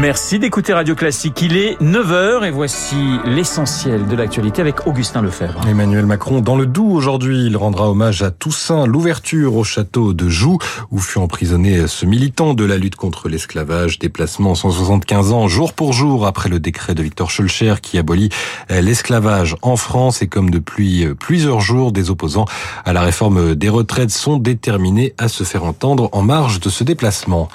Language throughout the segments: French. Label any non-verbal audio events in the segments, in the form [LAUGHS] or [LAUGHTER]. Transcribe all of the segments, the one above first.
Merci d'écouter Radio Classique. Il est 9h et voici l'essentiel de l'actualité avec Augustin Lefebvre. Emmanuel Macron dans le Doubs aujourd'hui. Il rendra hommage à Toussaint, l'ouverture au château de Joux où fut emprisonné ce militant de la lutte contre l'esclavage. Déplacement 175 ans jour pour jour après le décret de Victor Schulcher qui abolit l'esclavage en France et comme depuis plusieurs jours, des opposants à la réforme des retraites sont déterminés à se faire entendre en marge de ce déplacement.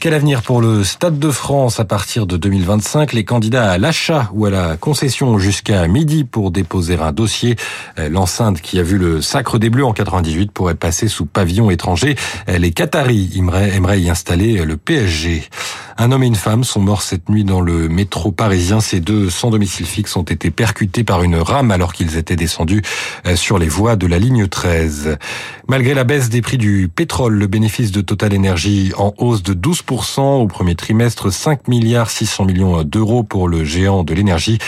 Quel avenir pour le Stade de France partir de 2025 Les candidats à l'achat ou à la concession jusqu'à midi pour déposer un dossier. L'enceinte qui a vu le sacre des Bleus en 98 pourrait passer sous pavillon étranger. Les Qataris aimeraient y installer le PSG. Un homme et une femme sont morts cette nuit dans le métro parisien. Ces deux sans domicile fixe ont été percutés par une rame alors qu'ils étaient descendus sur les voies de la ligne 13. Malgré la baisse des prix du pétrole, le bénéfice de Total Energy en hausse de 12% au premier trimestre, 5 milliards 600 millions d'euros pour le géant de l'énergie.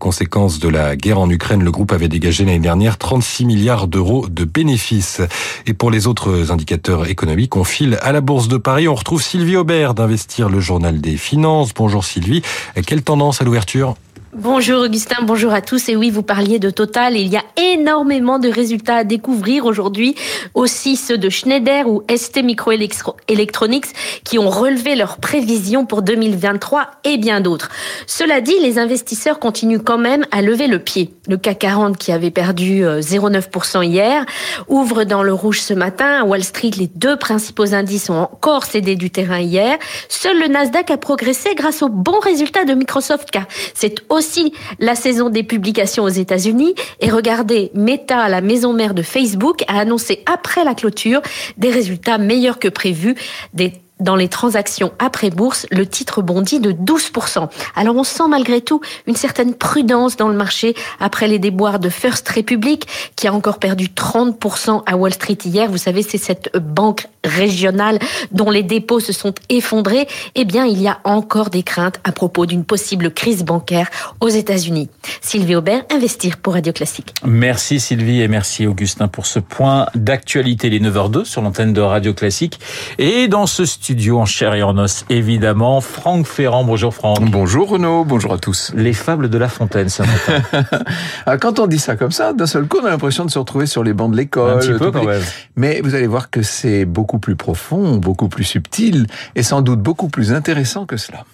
Conséquence de la guerre en Ukraine, le groupe avait dégagé l'année dernière 36 milliards d'euros de bénéfices. Et pour les autres indicateurs économiques, on file à la Bourse de Paris. On retrouve Sylvie Aubert d'Investir le journal des Finances. Bonjour Sylvie. Quelle tendance à l'ouverture? Bonjour Augustin, bonjour à tous. Et oui, vous parliez de Total. Il y a énormément de résultats à découvrir aujourd'hui. Aussi ceux de Schneider ou ST Microelectronics qui ont relevé leurs prévisions pour 2023 et bien d'autres. Cela dit, les investisseurs continuent quand même à lever le pied. Le CAC 40 qui avait perdu 0,9% hier ouvre dans le rouge ce matin. À Wall Street, les deux principaux indices ont encore cédé du terrain hier. Seul le Nasdaq a progressé grâce aux bons résultats de Microsoft car c'est aussi la saison des publications aux États-Unis. Et regardez, Meta, la maison mère de Facebook, a annoncé après la clôture des résultats meilleurs que prévus, des dans les transactions après bourse, le titre bondit de 12%. Alors on sent malgré tout une certaine prudence dans le marché après les déboires de First Republic qui a encore perdu 30% à Wall Street hier. Vous savez, c'est cette banque régionale dont les dépôts se sont effondrés. Eh bien, il y a encore des craintes à propos d'une possible crise bancaire aux États-Unis. Sylvie Aubert, Investir pour Radio Classique. Merci Sylvie et merci Augustin pour ce point d'actualité, les 9h02 sur l'antenne de Radio Classique. Et dans ce studio, studio en chair et en os, évidemment. Franck Ferrand, bonjour Franck. Bonjour Renaud, bonjour à tous. Les fables de La Fontaine matin. [LAUGHS] Ah, quand on dit ça comme ça, d'un seul coup, on a l'impression de se retrouver sur les bancs de l'école. Un petit peu quand même. Mais vous allez voir que c'est beaucoup plus profond, beaucoup plus subtil et sans doute beaucoup plus intéressant que cela.